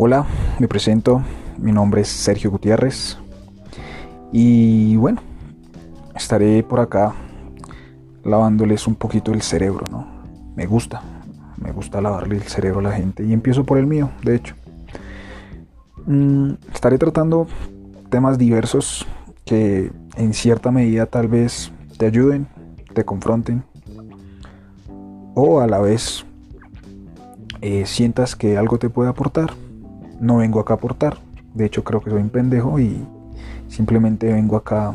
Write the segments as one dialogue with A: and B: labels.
A: Hola, me presento, mi nombre es Sergio Gutiérrez y bueno, estaré por acá lavándoles un poquito el cerebro, ¿no? Me gusta, me gusta lavarle el cerebro a la gente y empiezo por el mío, de hecho. Mm, estaré tratando temas diversos que en cierta medida tal vez te ayuden, te confronten o a la vez eh, sientas que algo te puede aportar no vengo acá a aportar. De hecho, creo que soy un pendejo y simplemente vengo acá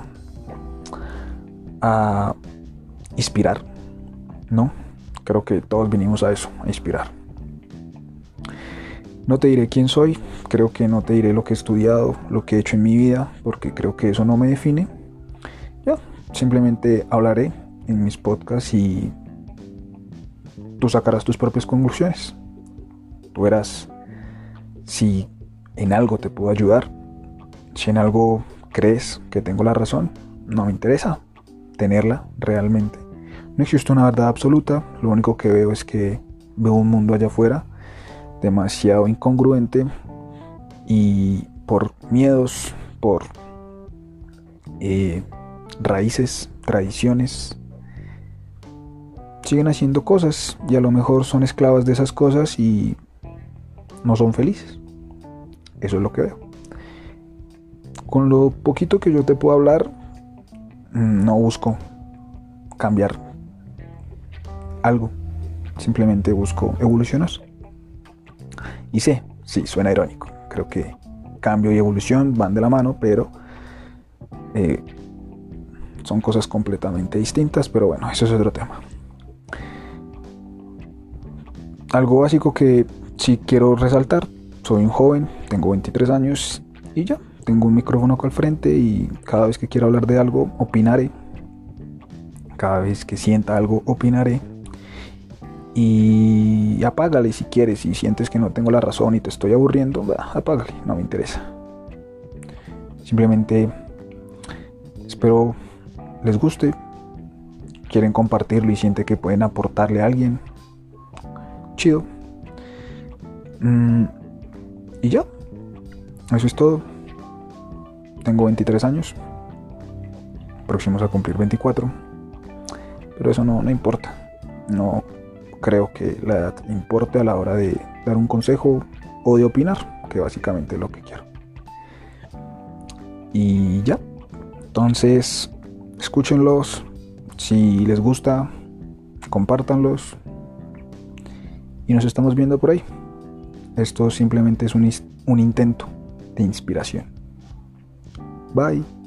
A: a inspirar. ¿No? Creo que todos vinimos a eso, a inspirar. No te diré quién soy, creo que no te diré lo que he estudiado, lo que he hecho en mi vida, porque creo que eso no me define. Ya, simplemente hablaré en mis podcasts y tú sacarás tus propias conclusiones. Tú verás si en algo te puedo ayudar, si en algo crees que tengo la razón, no me interesa tenerla realmente. No existe una verdad absoluta, lo único que veo es que veo un mundo allá afuera demasiado incongruente y por miedos, por eh, raíces, tradiciones, siguen haciendo cosas y a lo mejor son esclavas de esas cosas y no son felices. Eso es lo que veo. Con lo poquito que yo te puedo hablar, mm, no busco cambiar algo. Simplemente busco evolucionar. Y sé, sí, suena irónico. Creo que cambio y evolución van de la mano, pero eh, son cosas completamente distintas. Pero bueno, eso es otro tema. Algo básico que si quiero resaltar, soy un joven, tengo 23 años y ya, tengo un micrófono acá al frente y cada vez que quiero hablar de algo, opinaré. Cada vez que sienta algo, opinaré. Y apágale si quieres, si sientes que no tengo la razón y te estoy aburriendo, apágale, no me interesa. Simplemente espero les guste, quieren compartirlo y sienten que pueden aportarle a alguien. Chido. Mm, y ya, eso es todo. Tengo 23 años, próximos a cumplir 24, pero eso no, no importa. No creo que la edad importe a la hora de dar un consejo o de opinar, que básicamente es lo que quiero. Y ya, entonces escúchenlos, si les gusta, compártanlos y nos estamos viendo por ahí. Esto simplemente es un, un intento de inspiración. Bye.